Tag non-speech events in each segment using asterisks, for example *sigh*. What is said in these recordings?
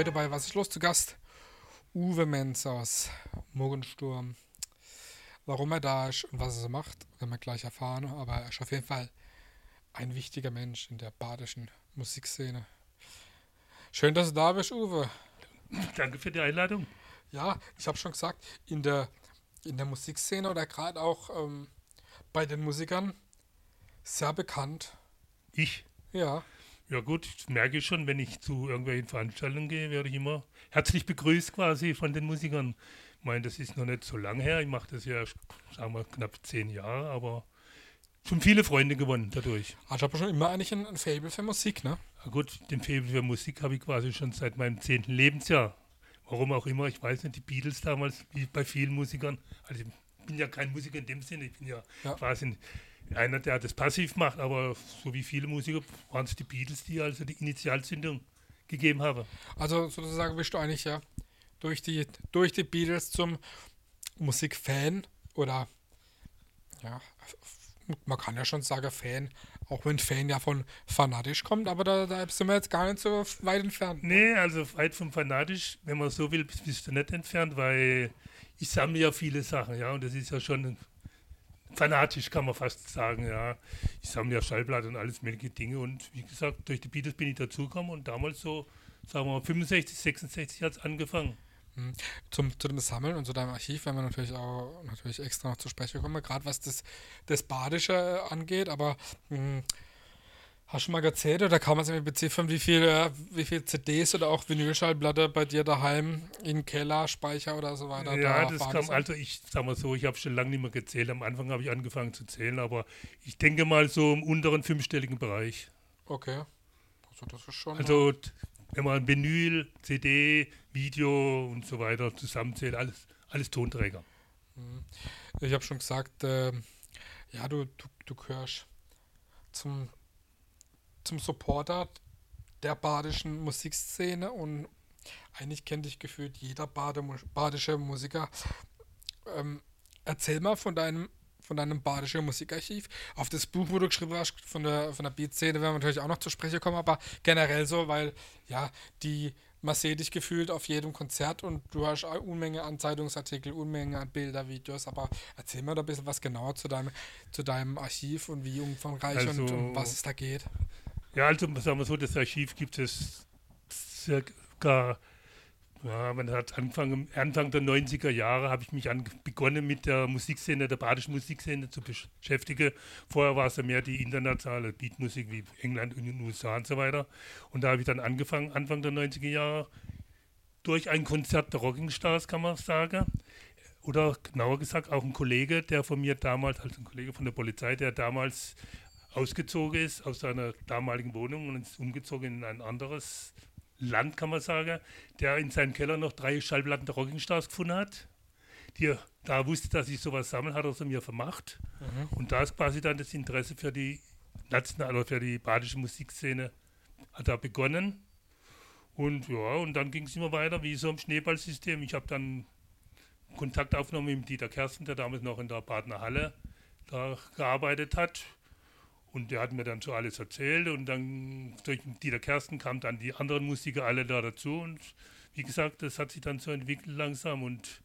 Heute bei Was ist los zu Gast? Uwe Menz aus Morgensturm. Warum er da ist und was er so macht, werden wir gleich erfahren. Aber er ist auf jeden Fall ein wichtiger Mensch in der badischen Musikszene. Schön, dass du da bist, Uwe. Danke für die Einladung. Ja, ich habe schon gesagt, in der, in der Musikszene oder gerade auch ähm, bei den Musikern sehr bekannt. Ich? Ja. Ja gut, das merke ich schon, wenn ich zu irgendwelchen Veranstaltungen gehe, werde ich immer herzlich begrüßt quasi von den Musikern. Ich meine, das ist noch nicht so lange her. Ich mache das ja, sagen wir, knapp zehn Jahre, aber schon viele Freunde gewonnen dadurch. Also ich habe schon immer eigentlich ein, ein Fable für Musik, ne? Ja gut, den Fable für Musik habe ich quasi schon seit meinem zehnten Lebensjahr. Warum auch immer, ich weiß nicht, die Beatles damals, wie bei vielen Musikern. Also ich bin ja kein Musiker in dem Sinne, ich bin ja, ja. quasi einer, der das passiv macht, aber so wie viele Musiker waren es die Beatles, die also die Initialzündung gegeben haben. Also sozusagen bist du eigentlich ja durch die, durch die Beatles zum Musikfan oder ja, man kann ja schon sagen Fan, auch wenn Fan ja von fanatisch kommt, aber da, da sind wir jetzt gar nicht so weit entfernt. Ne? Nee, also weit vom fanatisch, wenn man so will, bist du nicht entfernt, weil ich sammle ja viele Sachen, ja, und das ist ja schon fanatisch, kann man fast sagen, ja. Ich sammle ja Schallplatten und alles mögliche Dinge und wie gesagt, durch die Beatles bin ich dazugekommen und damals so, sagen wir mal, 65, 66 hat es angefangen. Hm. Zum, zu dem Sammeln und zu deinem Archiv werden wir natürlich auch natürlich extra noch zu sprechen kommen, gerade was das, das Badische angeht, aber mh, Hast du mal erzählt oder kann man sich beziffern, wie viele wie viel CDs oder auch Vinylschallplatte bei dir daheim in Keller, Speicher oder so weiter? Ja, da das kam, also ich sag mal so, ich habe schon lange nicht mehr gezählt. Am Anfang habe ich angefangen zu zählen, aber ich denke mal so im unteren fünfstelligen Bereich. Okay. Also das ist schon. Also wenn man Vinyl, CD, Video und so weiter zusammenzählt, alles, alles Tonträger. Mhm. Ich habe schon gesagt, äh, ja, du, du, du gehörst zum zum Supporter der badischen Musikszene und eigentlich kennt dich gefühlt jeder Bade, badische Musiker. Ähm, erzähl mal von deinem von deinem badischen Musikarchiv. Auf das Buch, wo du geschrieben hast, von der, von der Beat-Szene, werden wir natürlich auch noch zu sprechen kommen, aber generell so, weil ja, die, man sieht dich gefühlt auf jedem Konzert und du hast eine Unmenge an Zeitungsartikeln, Unmenge an Bilder, Videos, aber erzähl mal da ein bisschen was genauer zu deinem, zu deinem Archiv und wie umfangreich also, und um was es da geht. Ja, also sagen wir so, das Archiv gibt es circa, ja, man hat Anfang, Anfang der 90er Jahre habe ich mich an, begonnen mit der Musikszene, der badischen Musikszene zu beschäftigen. Vorher war es ja mehr die internationale Beatmusik wie England und den USA und so weiter. Und da habe ich dann angefangen, Anfang der 90er Jahre, durch ein Konzert der Rocking Stars, kann man sagen. Oder genauer gesagt, auch ein Kollege, der von mir damals, also ein Kollege von der Polizei, der damals ausgezogen ist aus seiner damaligen Wohnung und ist umgezogen in ein anderes Land, kann man sagen, der in seinem Keller noch drei Schallplatten der Rocking Stars gefunden hat. Die da wusste, dass ich sowas sammle, hat er sie mir vermacht. Mhm. Und da ist quasi dann das Interesse für die nationale oder für die badische Musikszene hat da begonnen. Und ja, und dann ging es immer weiter, wie so im Schneeballsystem. Ich habe dann Kontakt aufgenommen mit Dieter Kersten, der damals noch in der Badener Halle da gearbeitet hat. Und der hat mir dann so alles erzählt und dann durch Dieter Kersten kamen dann die anderen Musiker alle da dazu und wie gesagt, das hat sich dann so entwickelt langsam und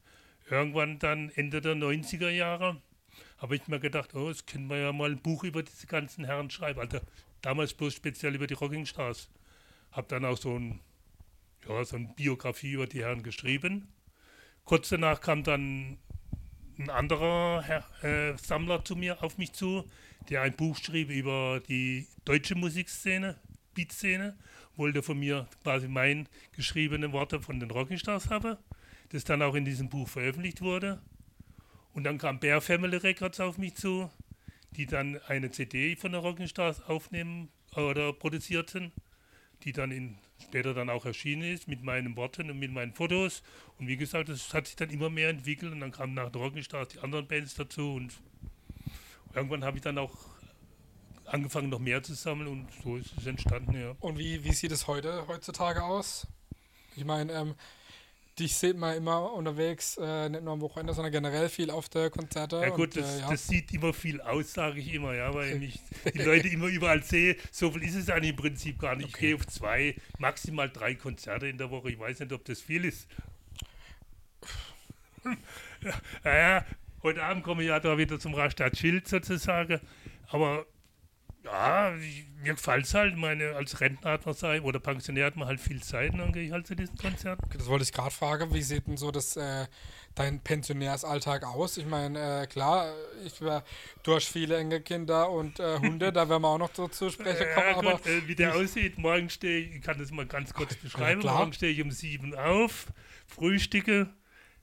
irgendwann dann Ende der 90er Jahre habe ich mir gedacht, oh, jetzt können wir ja mal ein Buch über diese ganzen Herren schreiben. Also damals bloß speziell über die Rocking Stars. Habe dann auch so ein, ja, so eine Biografie über die Herren geschrieben. Kurz danach kam dann ein anderer Herr, äh, Sammler zu mir auf mich zu, der ein Buch schrieb über die deutsche Musikszene, Beatszene, wollte von mir quasi mein geschriebene Worte von den Rockingstars haben, das dann auch in diesem Buch veröffentlicht wurde. Und dann kam Bear Family Records auf mich zu, die dann eine CD von den Rockingstars aufnehmen oder produzierten, die dann in, später dann auch erschienen ist mit meinen Worten und mit meinen Fotos. Und wie gesagt, das hat sich dann immer mehr entwickelt und dann kamen nach den Rockingstars die anderen Bands dazu und irgendwann habe ich dann auch angefangen, noch mehr zu sammeln und so ist es entstanden, ja. Und wie, wie sieht es heute, heutzutage aus? Ich meine, ähm, dich sieht man immer unterwegs, äh, nicht nur am Wochenende, sondern generell viel auf der Konzerte. Ja gut, und, das, äh, ja. das sieht immer viel aus, sage ich immer, ja, weil ich die Leute immer überall sehe. So viel ist es eigentlich im Prinzip gar nicht. Ich Okay. gehe auf zwei, maximal drei Konzerte in der Woche. Ich weiß nicht, ob das viel ist. *laughs* ja, ja, heute Abend komme ich ja da wieder zum Rastatt Schild sozusagen. Aber ja, ich, mir gefällt es halt. Meine, als Rentner hat man sein oder Pensionär hat man halt viel Zeit und dann gehe ich halt zu diesen Konzerten. Das wollte ich gerade fragen, wie sieht denn so das, äh, dein Pensionärsalltag aus? Ich meine, äh, klar, ich wär, du hast viele Enkelkinder und äh, Hunde, da werden wir auch noch so zu sprechen *laughs* kommen, Ja, aber gut, äh, wie der aussieht, morgen stehe ich, ich kann das mal ganz kurz beschreiben, klar. morgen stehe ich um sieben auf, frühstücke,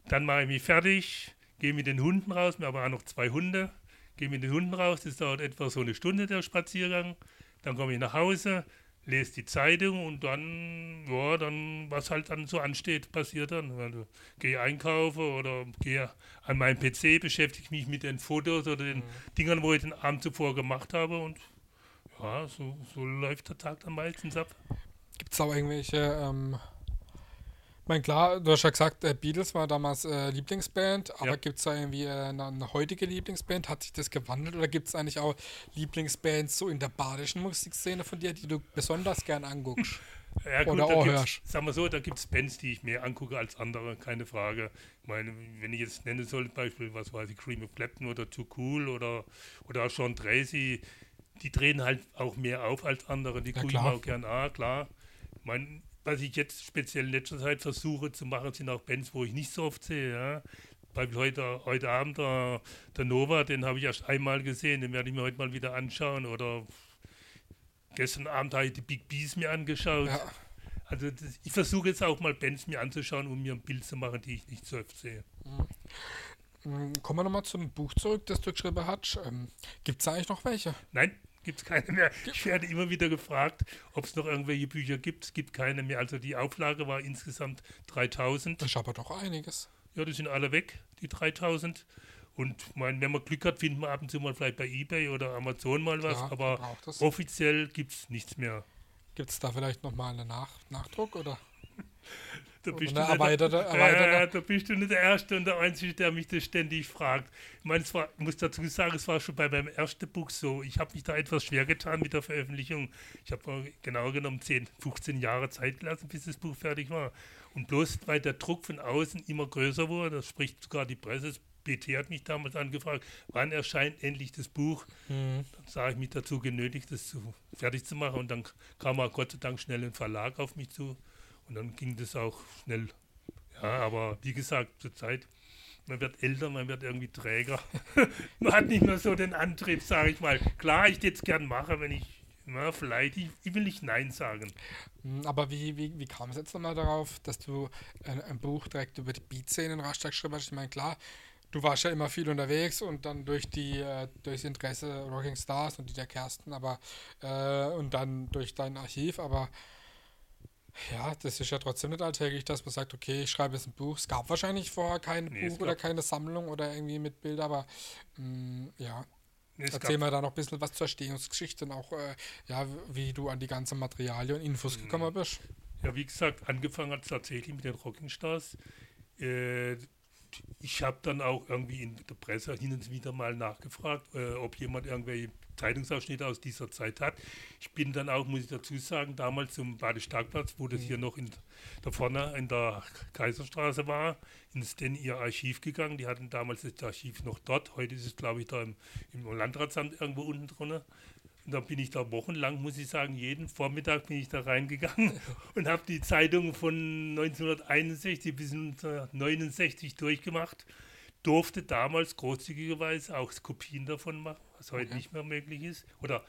dann mache ich mich fertig, gehe mit den Hunden raus, wir haben auch noch zwei Hunde, gehe mit den Hunden raus, das dauert etwa so eine Stunde der Spaziergang, dann komme ich nach Hause, lese die Zeitung und dann, ja, dann, was halt dann so ansteht, passiert dann. Also, gehe einkaufen oder gehe an meinem PC, beschäftige mich mit den Fotos oder den Dingern, wo ich den Abend zuvor gemacht habe und ja, so, so läuft der Tag dann meistens ab. gibt es auch irgendwelche, ähm, ich meine, klar, du hast ja gesagt, äh, Beatles war damals äh, Lieblingsband, aber Ja. gibt es da irgendwie äh, eine, eine heutige Lieblingsband? Hat sich das gewandelt oder gibt es eigentlich auch Lieblingsbands so in der badischen Musikszene von dir, die du besonders gern anguckst? *laughs* Ja, Oder da auch hörst. sagen wir so, da gibt es Bands, die ich mehr angucke als andere, keine Frage. Ich meine, wenn ich jetzt nennen soll, zum Beispiel, was weiß ich, Cream of Clapton oder Too Cool oder, oder auch Sean Tracy, die drehen halt auch mehr auf als andere. Die Ja, gucke ich mir auch gern an, klar. Ich meine, was ich jetzt speziell in letzter Zeit versuche zu machen, sind auch Bands, wo ich nicht so oft sehe. Ja. Beispiel heute, heute Abend der, der Nova, den habe ich erst einmal gesehen, den werde ich mir heute mal wieder anschauen. Oder gestern Abend habe ich die Big Bees mir angeschaut. Ja. Also das, ich versuche jetzt auch mal Bands mir anzuschauen, um mir ein Bild zu machen, die ich nicht so oft sehe. Mm, Kommen wir nochmal zum Buch zurück, das du geschrieben hast. Ähm, gibt es eigentlich noch welche? Nein, gibt es keine mehr. Ich werde immer wieder gefragt, ob es noch irgendwelche Bücher gibt. Es gibt keine mehr. Also die Auflage war insgesamt 3000. Das ist aber doch einiges. Ja, die sind alle weg, die 3000. Und mein, wenn man Glück hat, findet man ab und zu mal vielleicht bei Ebay oder Amazon mal was. Klar, aber offiziell gibt es nichts mehr. Gibt es da vielleicht nochmal einen Nach Nachdruck oder? *laughs* Da bist, du nicht Ja, da bist du nicht der Erste und der Einzige, der mich das ständig fragt. Ich meine, es war, ich muss dazu sagen, es war schon bei meinem ersten Buch so. Ich habe mich da etwas schwer getan mit der Veröffentlichung. Ich habe genau genommen 10, 15 Jahre Zeit gelassen, bis das Buch fertig war. Und bloß weil der Druck von außen immer größer wurde, das spricht sogar die Presse, BT hat mich damals angefragt, wann erscheint endlich das Buch? Dann sah ich mich dazu genötigt, das zu, fertig zu machen. Und dann kam auch Gott sei Dank schnell ein Verlag auf mich zu. Und dann ging das auch schnell. Ja, aber wie gesagt, zur Zeit, man wird älter, man wird irgendwie träger. *laughs* man hat nicht mehr so den Antrieb, sage ich mal. Klar, ich jetzt gern mache, wenn ich, na, vielleicht, ich, ich will nicht Nein sagen. Mm, Aber wie, wie, wie kam es jetzt nochmal darauf, dass du ein, ein Buch direkt über die Beat-Szene in Rastatt geschrieben hast? Ich meine, klar, du warst ja immer viel unterwegs und dann durch die äh, durchs Interesse Rocking Stars und die der Kersten, aber äh, und dann durch dein Archiv, aber ja, das ist ja trotzdem nicht alltäglich, dass man sagt, okay, ich schreibe jetzt ein Buch. Es gab wahrscheinlich vorher kein Nee, Buch oder keine Sammlung oder irgendwie mit Bildern, aber mm, ja, Es Erzähl mal da noch ein bisschen was zur Entstehungsgeschichte und auch, äh, ja, wie du an die ganzen Materialien und Infos Mhm. gekommen bist. ja, wie gesagt, angefangen hat es tatsächlich mit den Rocking Stars. Äh, ich habe dann auch irgendwie in der Presse hin und wieder mal nachgefragt, äh, ob jemand irgendwelche Zeitungsausschnitte aus dieser Zeit hat. Ich bin dann auch, muss ich dazu sagen, damals zum Badestarkplatz, wo das hier noch in, da vorne in der Kaiserstraße war, ins denn ihr Archiv gegangen. Die hatten damals das Archiv noch dort. Heute ist es, glaube ich, da im, im Landratsamt irgendwo unten drunter. Und dann bin ich da wochenlang, muss ich sagen, jeden Vormittag bin ich da reingegangen *laughs* und habe die Zeitung von 1961 bis 1969 durchgemacht. Durfte damals großzügigerweise auch Kopien davon machen, was heute Okay. nicht mehr möglich ist. Oder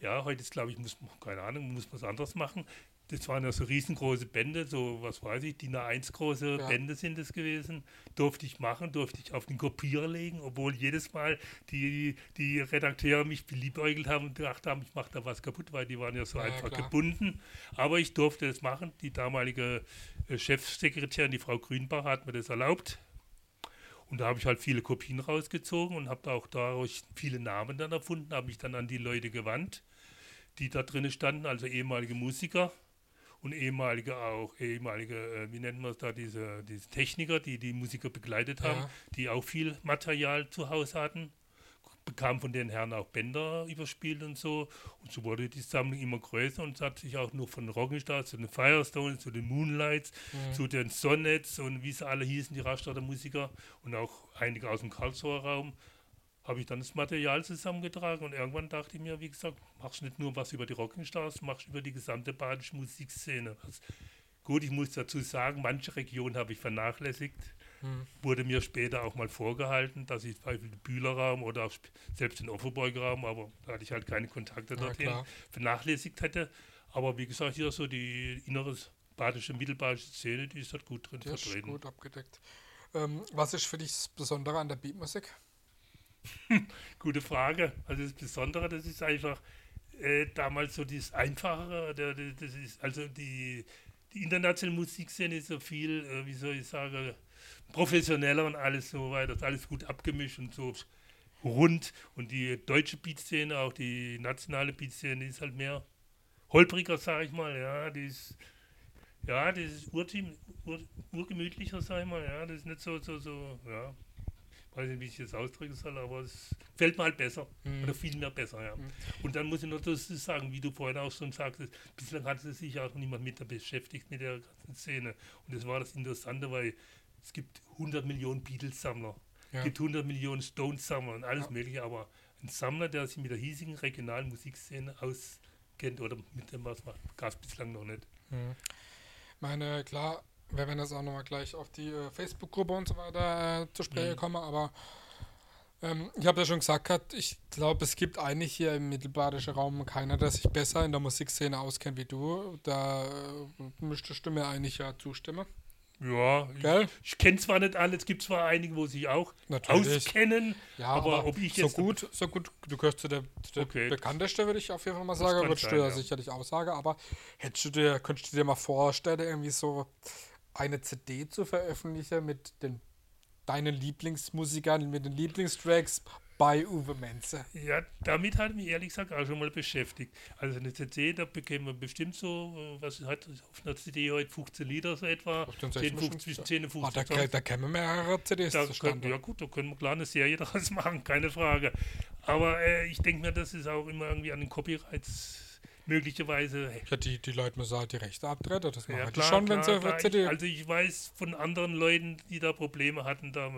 ja, heute ist, glaube ich, muss man, keine Ahnung, muss man es anders machen. Das waren ja so riesengroße Bände, so was weiß ich, DIN A1 große Ja. Bände sind es gewesen. Durfte ich machen, durfte ich auf den Kopierer legen, obwohl jedes Mal die, die Redakteure mich beliebäugelt haben und gedacht haben, ich mache da was kaputt, weil die waren ja so Ja, einfach klar. gebunden. Aber ich durfte es machen. Die damalige äh, Chefsekretärin, die Frau Grünbach, hat mir das erlaubt. Und da habe ich halt viele Kopien rausgezogen und habe auch dadurch viele Namen dann erfunden, habe mich dann an die Leute gewandt, die da drinnen standen, also ehemalige Musiker. und ehemalige auch, ehemalige, äh, wie nennt man es da, diese, diese Techniker, die die Musiker begleitet haben, Ja. die auch viel Material zu Hause hatten bekam von den Herren auch Bänder überspielt und so. Und so wurde die Sammlung immer größer und es hat sich auch nur von Rockenstars zu den Firestones, zu den Moonlights, zu den Sonnets und wie sie alle hießen, die Rastatter Musiker und auch einige aus dem Karlsruher Raum, habe ich dann das Material zusammengetragen und irgendwann dachte ich mir, wie gesagt, machst nicht nur was über die Rockenstars, machst über die gesamte badische Musikszene. was. Gut, ich muss dazu sagen, manche Regionen habe ich vernachlässigt Hm. wurde mir später auch mal vorgehalten, dass ich zum Beispiel den Bühlerraum oder auch selbst den Offenburg-Raum, aber da hatte ich halt keine Kontakte Ja, dorthin, klar. vernachlässigt hätte. Aber wie gesagt, hier so die innere badische, mittelbadische Szene, die ist halt gut drin Die ist vertreten. gut abgedeckt. Ähm, was ist für dich das Besondere an der Beatmusik? *laughs* Gute Frage. Also das Besondere, das ist einfach äh, damals so das Einfachere, der, der, das ist also die, die internationale Musikszene ist so viel, äh, wie soll ich sagen, professioneller und alles so weiter, das ist alles gut abgemischt und so rund. Und die deutsche Beatszene, auch die nationale Beatszene, die ist halt mehr holpriger, sag ich mal, ja, die ist ja, das ist urteam, ur, urgemütlicher, sag ich mal, ja, das ist nicht so, so, so, ja, weiß nicht, wie ich das ausdrücken soll, aber es fällt mir halt besser. Mhm. Oder viel mehr besser, ja. Und dann muss ich noch das sagen, wie du vorhin auch schon sagtest, bislang hat sich auch niemand mit beschäftigt mit der ganzen Szene. Und das war das Interessante, weil es gibt 100 Millionen Beatles-Sammler, Ja. es gibt 100 Millionen Stones-Sammler und alles Ja. mögliche, aber ein Sammler, der sich mit der hiesigen regionalen Musikszene auskennt oder mit dem was macht, gab es bislang noch nicht. Mhm. meine, klar, wir werden jetzt auch nochmal gleich auf die äh, Facebook-Gruppe und so weiter äh, zu sprechen Mhm. kommen, aber ähm, ich habe ja schon gesagt, ich glaube, es gibt eigentlich hier im mittelbadischen Raum keiner, der sich besser in der Musikszene auskennt wie du. Da äh, müsstest du mir eigentlich ja zustimmen. Ja, Gell? ich, ich kenne zwar nicht alle, es gibt zwar einige, wo sich auch Natürlich. auskennen, Ja, aber, ob ich so jetzt gut, so gut, du gehörst zu der, zu der Okay. bekannteste, würde ich auf jeden Fall mal Das sagen, würdest du ja. sicherlich auch sagen, aber hättest du dir, könntest du dir mal vorstellen, irgendwie so eine CD zu veröffentlichen mit den deinen Lieblingsmusikern, mit den Lieblingstracks bei Uwe Menze? Ja, damit hat mich ehrlich gesagt auch schon mal beschäftigt. Also eine CD, da bekämen wir bestimmt so, äh, was hat auf einer CD heute 15 Liter so etwa, 15, 10, 16 15, zwischen 10 und Ah, 15 da, Songs. da kämen mehrere CDs Da können, ja gut, da können wir klar eine Serie *laughs* daraus machen, keine Frage. Aber äh, ich denke mir, das ist auch immer irgendwie an den Copyrights möglicherweise Ja, die, die Leute müssen halt die Rechte abtreten, das machen Ja, die klar, schon, klar, wenn sie klar. CD... Ich, also ich weiß von anderen Leuten, die da Probleme hatten, da,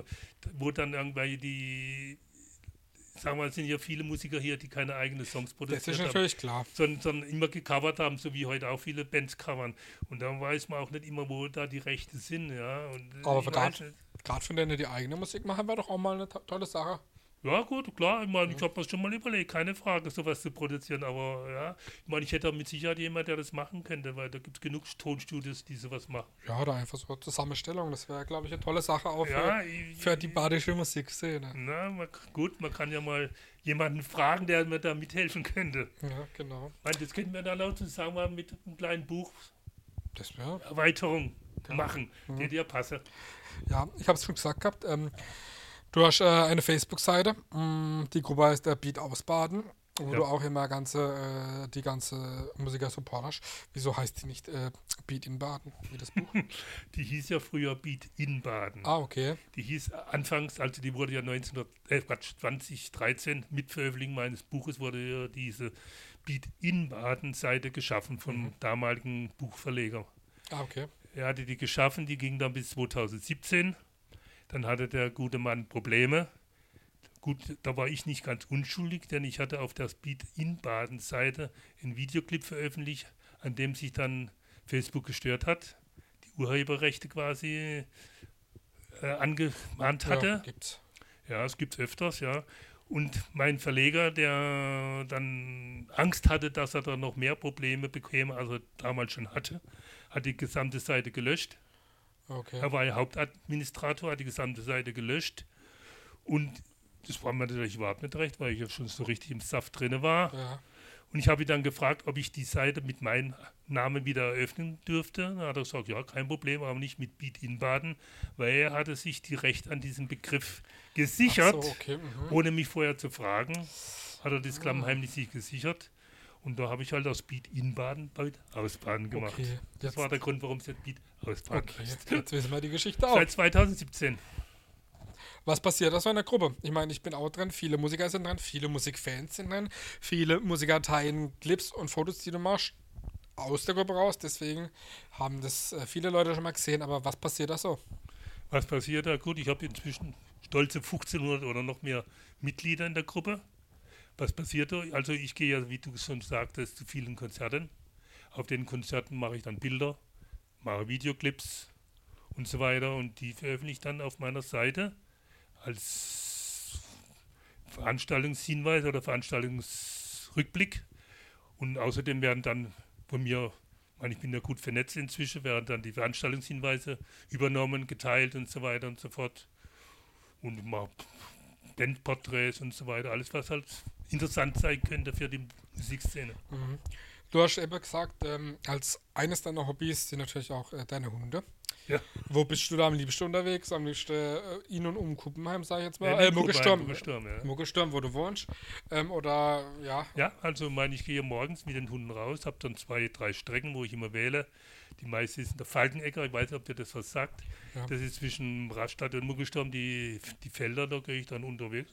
wo dann irgendwelche die, sagen wir, es sind ja viele Musiker hier, die keine eigenen Songs das ist produziert haben, natürlich klar. sondern, sondern immer gecovert haben, so wie heute auch viele Bands covern. Und dann weiß man auch nicht immer, wo da die Rechte sind, ja. Und äh, Aber. Gerade von denen, die eigene Musik machen, wäre doch auch mal eine to tolle Sache. Ja, gut, klar, ich meine, ich habe mir schon mal überlegt, keine Frage, sowas zu produzieren, aber ja, ich meine, ich hätte mit Sicherheit jemand, der das machen könnte, weil da gibt es genug Tonstudios, die sowas machen. Ja, oder einfach so Zusammenstellung. Das wäre, glaube ich, eine tolle Sache auch für, Ja, ich- für die badische Musikszene. Na, man, gut, man kann ja mal jemanden fragen, der mir da mithelfen könnte. Ja, genau. Ich meine, das könnten wir dann auch zusammen mit einem kleinen Buch Das. Erweiterung machen, Mhm. die dir passe. Ja, ich habe es schon gesagt gehabt. Ähm, du hast äh, eine Facebook-Seite. Mm, die Gruppe heißt äh, Beat Ausbaden, wo Ja. du auch immer ganze, äh, die ganze Musiker supportest. Wieso heißt die nicht äh, Beat in Baden, wie das Buch? *laughs* Die hieß ja früher Beat in Baden. ah, okay. Die hieß anfangs, also die wurde ja 1900, äh, Quatsch, 2013 mit Veröffentlichung meines Buches wurde ja diese Beat in Baden Seite geschaffen vom Mhm. damaligen Buchverleger. Ah, okay. Er hatte die geschaffen, die ging dann bis 2017. Dann hatte der gute Mann Probleme. Gut, da war ich nicht ganz unschuldig, denn ich hatte auf der Speed in Baden Seite einen Videoclip veröffentlicht, an dem sich dann Facebook gestört hat, die Urheberrechte quasi äh, angemahnt hatte. Ja, gibt's. Ja, es gibt öfters, ja. Und mein Verleger, der dann Angst hatte, dass er da noch mehr Probleme bekäme, als er damals schon hatte, hat die gesamte Seite gelöscht. Okay. Er war ja Hauptadministrator, hat die gesamte Seite gelöscht. Und das war mir natürlich überhaupt nicht recht, weil ich ja schon so richtig im Saft drin war. Ja. Und ich habe ihn dann gefragt, ob ich die Seite mit meinem Namen wieder eröffnen dürfte. Dann hat er gesagt, ja, kein Problem, aber nicht mit Beat in Baden, weil er hatte sich die Recht an diesem Begriff gesichert, so, okay. Mhm. ohne mich vorher zu fragen. Hat er das klammheimlich sich gesichert. Und da habe ich halt aus Beat Inbaden bald Ausbaden gemacht. Okay, das war der Grund, warum es jetzt Beat Ausbaden Okay, jetzt, wissen wir die Geschichte auch. Seit 2017. Was passiert da so in der Gruppe? Ich meine, ich bin auch drin, viele Musiker sind drin, viele Musikfans sind drin, viele Musiker teilen Clips und Fotos, die du machst, aus der Gruppe raus. Deswegen haben das äh, viele Leute schon mal gesehen. Aber was passiert da so? Was passiert da? Gut, ich habe inzwischen stolze 1500 oder noch mehr Mitglieder in der Gruppe. Was passiert da? Also ich gehe ja, wie du schon sagtest, zu vielen Konzerten. Auf den Konzerten mache ich dann Bilder, mache Videoclips und so weiter und die veröffentliche ich dann auf meiner Seite als Veranstaltungshinweis oder Veranstaltungsrückblick. Und außerdem werden dann von mir, ich meine, ich bin ja gut vernetzt inzwischen, werden dann die Veranstaltungshinweise übernommen, geteilt und so weiter und so fort. Und mal Bandporträts und so weiter, alles was halt interessant sein könnte für die Musikszene. Mhm. Du hast eben gesagt, ähm, als eines deiner Hobbys sind natürlich auch äh, deine Hunde. Ja. Wo bist du da am liebsten unterwegs? Am liebsten äh, in und um Kuppenheim, sag ich jetzt mal. Äh, in Muggelsturm. Muggelsturm, ja. Muggelsturm, wo du wohnst. Ähm, oder, ja, Ja, also meine ich gehe morgens mit den Hunden raus, habe dann zwei, drei Strecken, wo ich immer wähle. Die meiste ist in der Falkenecker, ich weiß nicht, ob dir das was sagt. Ja. Das ist zwischen Radstadt und Muggelsturm, die, die Felder, da gehe ich dann unterwegs.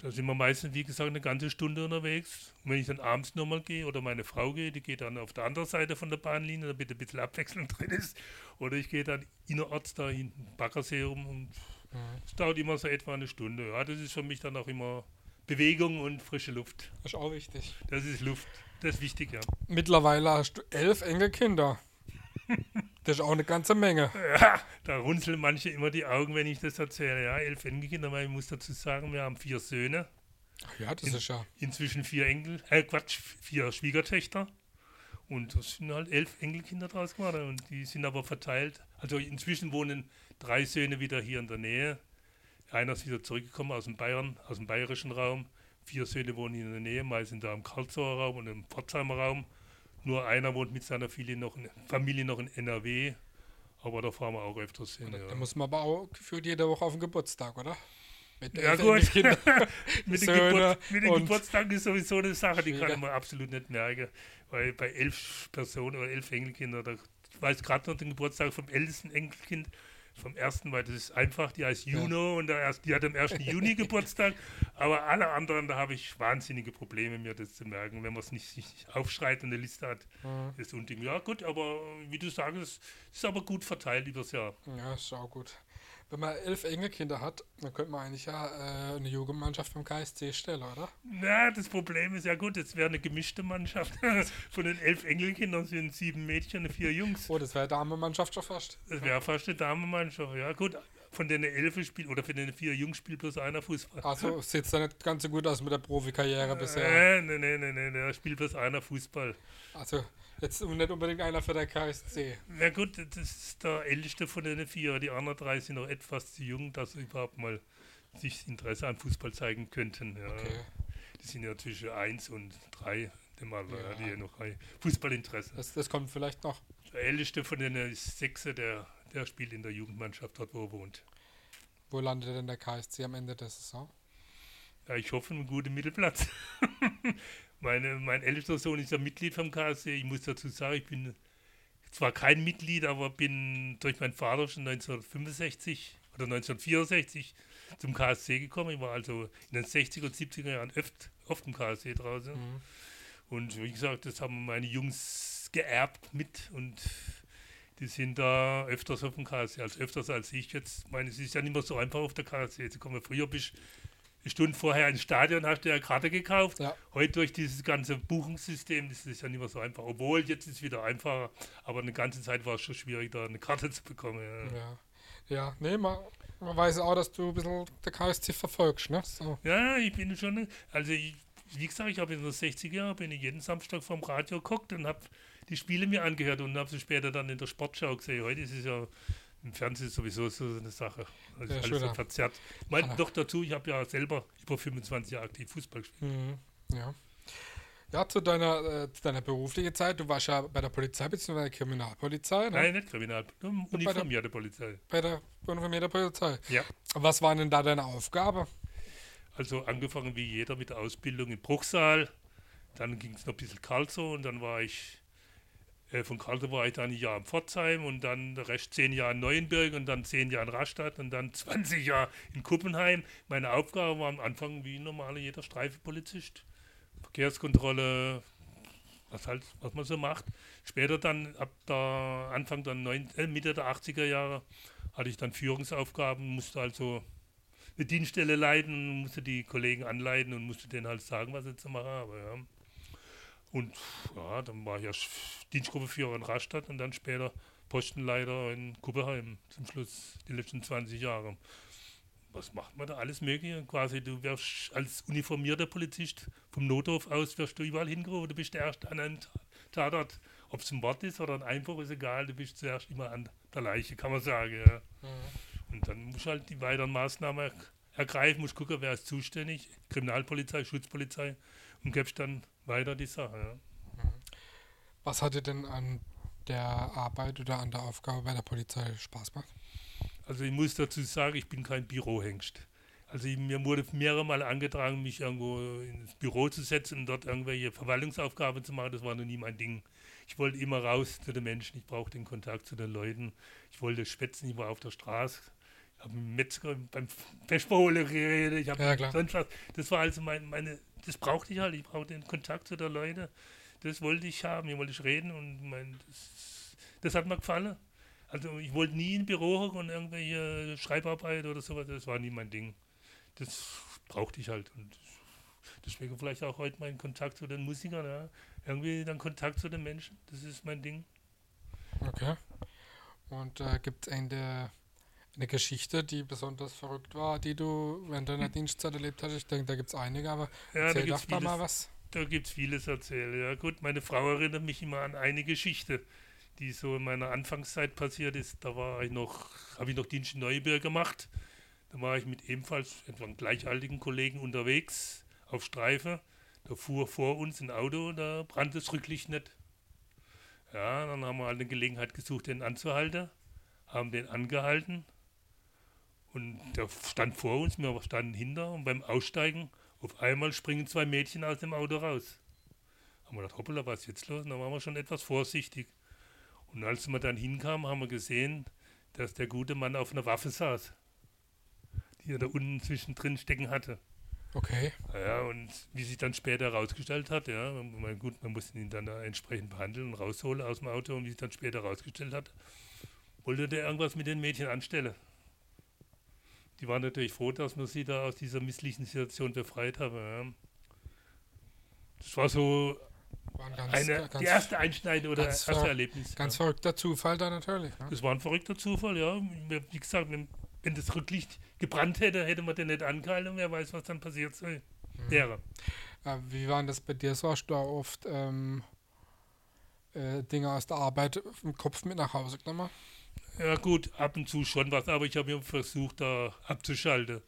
Da sind wir meistens, wie gesagt, eine ganze Stunde unterwegs. Und wenn ich dann abends nochmal gehe oder meine Frau geht, die geht dann auf der anderen Seite von der Bahnlinie, damit ein bisschen Abwechslung *laughs* drin ist. Oder ich gehe dann innerorts da hinten Baggersee rum und es dauert immer so etwa eine Stunde. Ja, das ist für mich dann auch immer Bewegung und frische Luft. ist auch wichtig. Das ist Luft. Das ist wichtig, ja. Mittlerweile hast du elf Enkelkinder. *laughs* Das ist auch eine ganze Menge. ja. Da runzeln manche immer die Augen, wenn ich das erzähle. Ja, elf Enkelkinder, weil ich muss dazu sagen, wir haben vier Söhne, Ach ja, das ist ja. inzwischen vier Enkel, äh Quatsch, vier Schwiegertöchter. Und das sind halt elf Enkelkinder draus geworden. Und die sind aber verteilt. Also inzwischen wohnen drei Söhne wieder hier in der Nähe. Einer ist wieder zurückgekommen aus dem Bayern, aus dem bayerischen Raum. Vier Söhne wohnen hier in der Nähe, meistens da im Karlsruher Raum und im Pforzheimer Raum. Nur einer wohnt mit seiner Familie noch in, Familie noch in NRW. Aber da fahren wir auch öfters hin. Da Ja. muss man aber auch gefühlt jede Woche auf den Geburtstag, oder? Mit Ja, gut. Mit, den *laughs* Söhne Geburt, Geburtstagen ist sowieso eine Sache, die kann man absolut nicht merken. Weil bei elf Personen oder elf Enkelkindern, da, ich weiß gerade noch den Geburtstag vom ältesten Enkelkind, vom ersten, weil das ist einfach, die heißt Juno und der erst, die hat am 1. Juni *laughs* Geburtstag. Aber alle anderen, da habe ich wahnsinnige Probleme, mir das zu merken, wenn man es nicht sich aufschreit und eine Liste hat. Mhm. Ist Unding. Ja, gut, aber wie du sagst, es ist aber gut verteilt übers Jahr. Ja, ist auch gut. Wenn man elf Enkelkinder hat, dann könnte man eigentlich ja äh, eine Jugendmannschaft beim KSC stellen, oder? Na, das Problem ist ja gut, es wäre eine gemischte Mannschaft. *laughs* Von den elf Enkelkindern sind sieben Mädchen und vier Jungs. Oh, das wäre Damenmannschaft schon fast. Das wäre fast eine Damenmannschaft. Ja, gut. Von den elf spielt oder von den vier Jungs spielt bloß einer Fußball. Also sieht es da nicht ganz so gut aus mit der Profikarriere bisher. Äh, nee, nee, nee, nee, da spielt bloß einer Fußball. Also jetzt nicht unbedingt einer für der KSC. Na gut, das ist der älteste von den vier. Die anderen drei sind noch etwas zu jung, dass sie überhaupt mal sich Interesse an Fußball zeigen könnten. Ja. Okay. Die sind ja zwischen eins und drei, dem Alter, ja. Die ja noch Fußballinteresse. Das, das kommt vielleicht noch. Der älteste von denen ist Sechse, der, der spielt in der Jugendmannschaft dort, wo er wohnt. Wo landet denn der KSC am Ende der Saison? Ja, ich hoffe, einen guten Mittelplatz. *laughs* Meine, mein ältester Sohn ist ja Mitglied vom KSC. Ich muss dazu sagen, ich bin zwar kein Mitglied, aber bin durch meinen Vater schon 1965 oder 1964 zum KSC gekommen. Ich war also in den 60er und 70er Jahren oft, oft im KSC draußen. Mhm. Und wie gesagt, das haben meine Jungs geerbt mit und die sind da öfters auf dem KSC, als öfters als ich jetzt. Ich meine, es ist ja nicht mehr so einfach auf der KSC. Jetzt kommen früher bist eine Stunde vorher ins Stadion, hast du ja Karte gekauft. Ja. Heute durch dieses ganze Buchungssystem ist es ja nicht mehr so einfach. Obwohl, jetzt ist es wieder einfacher. Aber eine ganze Zeit war es schon schwierig, da eine Karte *laughs* zu bekommen. Ja, Ja. Ja, nee, man, man weiß auch, dass du ein bisschen der KSC verfolgst, ne? So. ja ich bin schon, also ich, wie gesagt, ich habe in den 60er Jahren, bin ich jeden Samstag vom Radio geguckt und habe die Spiele mir angehört und habe sie später dann in der Sportschau gesehen. Heute ist es ja im Fernsehen sowieso so eine Sache. Also Ja, alles so verzerrt. Mein, Ah. Doch dazu, ich habe ja selber über 25 Jahre aktiv Fußball gespielt. Mhm. Ja. Ja, zu deiner, äh, zu deiner beruflichen Zeit. Du warst ja bei der Polizei bzw. der Kriminalpolizei, ne? Nein, nicht Kriminal, uniformierte Polizei. Bei der uniformierten Polizei. Ja. Was war denn da deine Aufgabe? Also angefangen wie jeder mit der Ausbildung in Bruchsal, Dann ging es noch ein bisschen Karlsruhe und dann war ich, äh, von Karlsruhe war ich dann ein Jahr in Pforzheim und dann Rest zehn Jahre in Neuenburg und dann zehn Jahre in Rastatt und dann *laughs* 20 Jahre in Kuppenheim. Meine Aufgabe war am Anfang wie normaler jeder Streifenpolizist. Verkehrskontrolle, was halt, was man so macht. Später dann, ab der Anfang der neun, äh, Mitte der 80er Jahre, hatte ich dann Führungsaufgaben, musste also eine Dienststelle leiten, musste die Kollegen anleiten und musste denen halt sagen, was sie zu machen haben. Ja. Und ja, dann war ich ja Dienstgruppeführer in Rastatt und dann später Postenleiter in Kuppeheim zum Schluss die letzten 20 Jahre. Was macht man da? Alles Mögliche. Quasi, du wirst als uniformierter Polizist vom Nothof aus wirst du überall hingerufen. Du bist der Erste an einem Tatort. Ob es ein Wort ist oder ein Einbruch, ist egal. Du bist zuerst immer an der Leiche, kann man sagen. Ja. Mhm. Und dann musst du halt die weiteren Maßnahmen ergreifen, musst gucken, wer ist zuständig. Kriminalpolizei, Schutzpolizei und gibst dann weiter die Sache. Ja. Mhm. Was hat dir denn an der Arbeit oder an der Aufgabe bei der Polizei Spaß gemacht? Also ich muss dazu sagen, ich bin kein Bürohengst. Also ich, mir wurde mehrere Mal angetragen, mich irgendwo ins Büro zu setzen und dort irgendwelche Verwaltungsaufgaben zu machen. Das war noch nie mein Ding. Ich wollte immer raus zu den Menschen. Ich brauchte den Kontakt zu den Leuten. Ich wollte schwätzen. Ich war auf der Straße. Ich habe mit Metzger beim Vesperhole geredet. Ich habe ja, sonst was. Das war also mein, meine, das brauchte ich halt. Ich brauchte den Kontakt zu den Leuten. Das wollte ich haben. Hier wollte ich reden und mein, das, das hat mir gefallen. Also ich wollte nie in Büro hocken und irgendwelche Schreibarbeit oder sowas, das war nie mein Ding. Das brauchte ich halt. Und deswegen vielleicht auch heute mein Kontakt zu den Musikern, ja. Irgendwie dann Kontakt zu den Menschen, das ist mein Ding. Okay. Und äh, gibt es eine, eine Geschichte, die besonders verrückt war, die du während deiner hm. Dienstzeit erlebt hast? Ich denke, da gibt es einige, aber ja, erzähl da doch da mal was. Da gibt es vieles erzählen. Ja gut, meine Frau erinnert mich immer an eine Geschichte die so in meiner Anfangszeit passiert ist. Da war ich noch, habe ich noch Dienst in Neuburg gemacht. Da war ich mit ebenfalls etwa gleichaltigen Kollegen unterwegs auf Streife. Da fuhr vor uns ein Auto, da brannte das Rücklicht nicht. Ja, dann haben wir halt eine Gelegenheit gesucht, den anzuhalten, haben den angehalten und der stand vor uns, wir standen hinter und beim Aussteigen auf einmal springen zwei Mädchen aus dem Auto raus. Haben wir gedacht, hoppala, was ist jetzt los? Und dann waren wir schon etwas vorsichtig. Und als wir dann hinkamen, haben wir gesehen, dass der gute Mann auf einer Waffe saß, die er da unten zwischendrin stecken hatte. Okay. Ja, und wie sich dann später herausgestellt hat, ja, man, gut, man musste ihn dann da entsprechend behandeln und rausholen aus dem Auto und wie sich dann später herausgestellt hat, wollte der irgendwas mit den Mädchen anstellen. Die waren natürlich froh, dass wir sie da aus dieser misslichen Situation befreit haben. Ja. Das war so Ganz, eine, ganz, die erste Einschneide oder erste Erlebnis. Ganz ja. verrückter Zufall da natürlich. Ne? Das war ein verrückter Zufall, ja. Wie gesagt, wenn, wenn das Rücklicht gebrannt hätte, hätte man den nicht angehalten und wer weiß, was dann passiert mhm. wäre. Äh, wie war das bei dir so? Hast du da oft ähm, äh, Dinge aus der Arbeit im Kopf mit nach Hause genommen? Ja gut, ab und zu schon was, aber ich habe mir versucht, da abzuschalten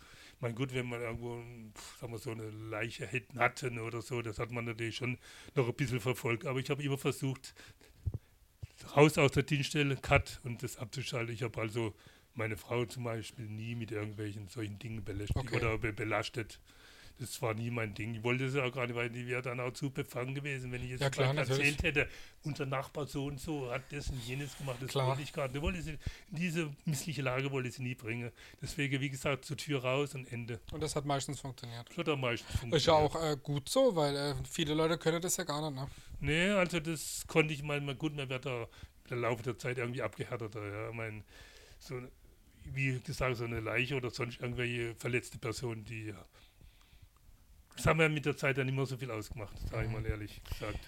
mein Gott, wenn man irgendwo sagen wir, so eine Leiche hätten hatten oder so, das hat man natürlich schon noch ein bisschen verfolgt. Aber ich habe immer versucht, raus aus der Dienststelle, Cut und das abzuschalten. Ich habe also meine Frau zum Beispiel nie mit irgendwelchen solchen Dingen belästigt okay. oder be belastet das war nie mein Ding. Ich wollte es ja auch gar nicht, weil die wäre dann auch zu befangen gewesen, wenn ich jetzt ja, klar, erzählt hätte, unser Nachbar so und so hat das und jenes gemacht, das klar. wollte ich gar nicht. Wollte sie, in diese missliche Lage wollte ich sie nie bringen. Deswegen, wie gesagt, zur Tür raus und Ende. Und das hat meistens funktioniert. Das hat am meisten funktioniert. Ist ja auch äh, gut so, weil äh, viele Leute können das ja gar nicht, ne? Nee, also das konnte ich mal, mal gut, man wird da im Laufe der Zeit irgendwie abgehärteter, ja. Ich mein, so, wie gesagt, so eine Leiche oder sonst irgendwelche verletzte Person, die das haben wir mit der Zeit ja nicht mehr so viel ausgemacht, sage ich mal ehrlich gesagt.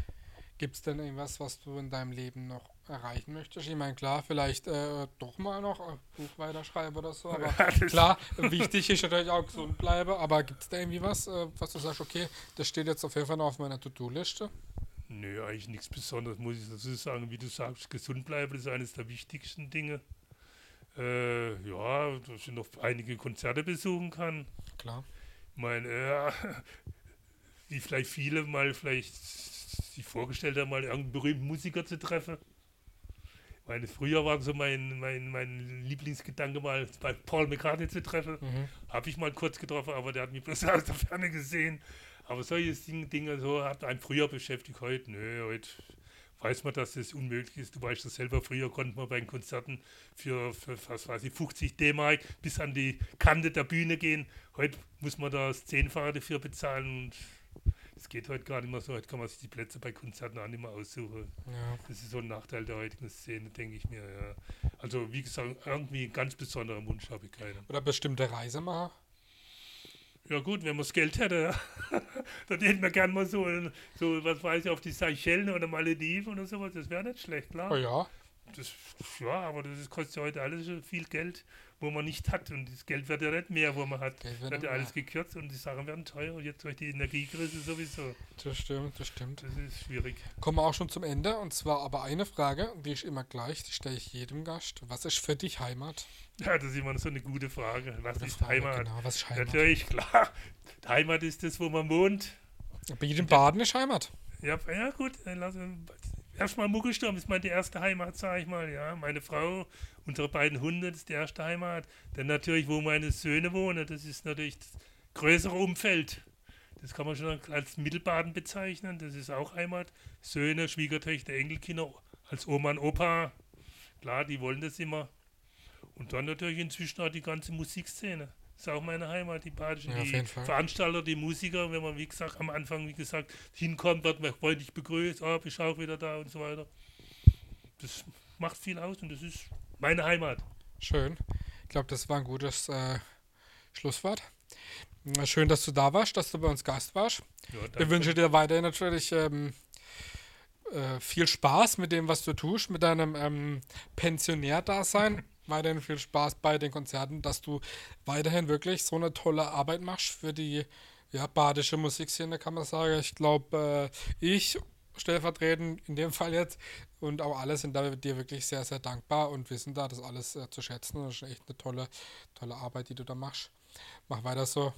Gibt es denn irgendwas, was du in deinem Leben noch erreichen möchtest? Ich meine, klar, vielleicht äh, doch mal noch ein Buch weiterschreiben oder so, aber *laughs* ja, klar, wichtig ist natürlich auch gesund bleiben, aber gibt es da irgendwie was, äh, was du sagst, okay, das steht jetzt auf jeden Fall noch auf meiner To-Do-Liste? Nö, eigentlich nichts Besonderes, muss ich dazu sagen. Wie du sagst, gesund bleiben ist eines der wichtigsten Dinge. Äh, ja, dass ich noch einige Konzerte besuchen kann. Klar meine, ja, wie vielleicht viele mal vielleicht sich vorgestellt haben, mal irgendeinen berühmten Musiker zu treffen. Ich meine, früher war so mein, mein, mein Lieblingsgedanke mal bei Paul McCartney zu treffen. Mhm. Habe ich mal kurz getroffen, aber der hat mich bloß *laughs* aus der Ferne gesehen. Aber solche Dinge so hat einen früher beschäftigt, heute, nö, heute weiß man, dass das unmöglich ist. Du weißt das selber, früher konnte man bei den Konzerten für, für was weiß ich, 50 D-Mark bis an die Kante der Bühne gehen. Heute muss man da das Zehnfache dafür bezahlen und es geht heute gar nicht mehr so. Heute kann man sich die Plätze bei Konzerten auch nicht mehr aussuchen. Ja. Das ist so ein Nachteil der heutigen Szene, denke ich mir. Ja. Also, wie gesagt, irgendwie einen ganz besonderen Wunsch habe ich keinen. Oder bestimmte Reisemacher? Ja gut, wenn *laughs* man das Geld hätte, dann hätten wir gerne mal so, so, was weiß ich, auf die Seychellen oder Malediven oder sowas. Das wäre nicht schlecht, klar. Oh ja. Das, ja, aber das kostet ja heute alles viel Geld wo man nicht hat. Und das Geld wird ja nicht mehr, wo man hat. Geld wird ja alles gekürzt und die Sachen werden teuer. Und jetzt durch die Energiekrise sowieso. Das stimmt, das stimmt. Das ist schwierig. Kommen wir auch schon zum Ende. Und zwar aber eine Frage, die ist immer gleich, die stelle ich jedem Gast. Was ist für dich Heimat? Ja, das ist immer so eine gute Frage. Was gute ist Frage, Heimat? Genau, was ist Heimat? Natürlich, klar. Heimat ist das, wo man wohnt. Bei jedem Baden ist Heimat. Ja, ja gut, erstmal Muggelsturm ist meine erste Heimat, sage ich mal. Ja, meine Frau, unsere beiden Hunde, das ist die erste Heimat. Dann natürlich, wo meine Söhne wohnen, das ist natürlich das größere Umfeld. Das kann man schon als Mittelbaden bezeichnen. Das ist auch Heimat. Söhne, Schwiegertöchter, Enkelkinder, als Oma und Opa. Klar, die wollen das immer. Und dann natürlich inzwischen auch die ganze Musikszene ist auch meine Heimat, die Badischen. Ja, die Veranstalter, die Musiker, wenn man, wie gesagt, am Anfang, wie gesagt, hinkommt, wird man freundlich begrüßt, oh, bist auch wieder da und so weiter. Das macht viel aus und das ist meine Heimat. Schön. Ich glaube, das war ein gutes äh, Schlusswort. Schön, dass du da warst, dass du bei uns Gast warst. Ja, ich wünsche dir weiterhin natürlich ähm, äh, viel Spaß mit dem, was du tust, mit deinem ähm, Pensionär-Dasein. *laughs* weiterhin viel Spaß bei den Konzerten, dass du weiterhin wirklich so eine tolle Arbeit machst für die ja, badische Musikszene, kann man sagen. Ich glaube, äh, ich stellvertretend in dem Fall jetzt und auch alle sind da dir wirklich sehr, sehr dankbar und wissen da das alles äh, zu schätzen. Das ist echt eine tolle, tolle Arbeit, die du da machst. Mach weiter so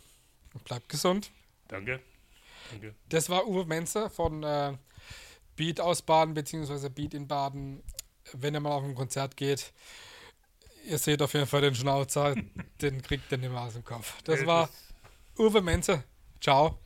und bleib gesund. Danke. Danke. Das war Uwe Menze von äh, Beat aus Baden, beziehungsweise Beat in Baden. Wenn ihr mal auf ein Konzert geht, ihr seht auf jeden Fall den Schnauzer, den kriegt ihr nicht mehr aus dem Kopf. Das war Uwe Menze. Ciao.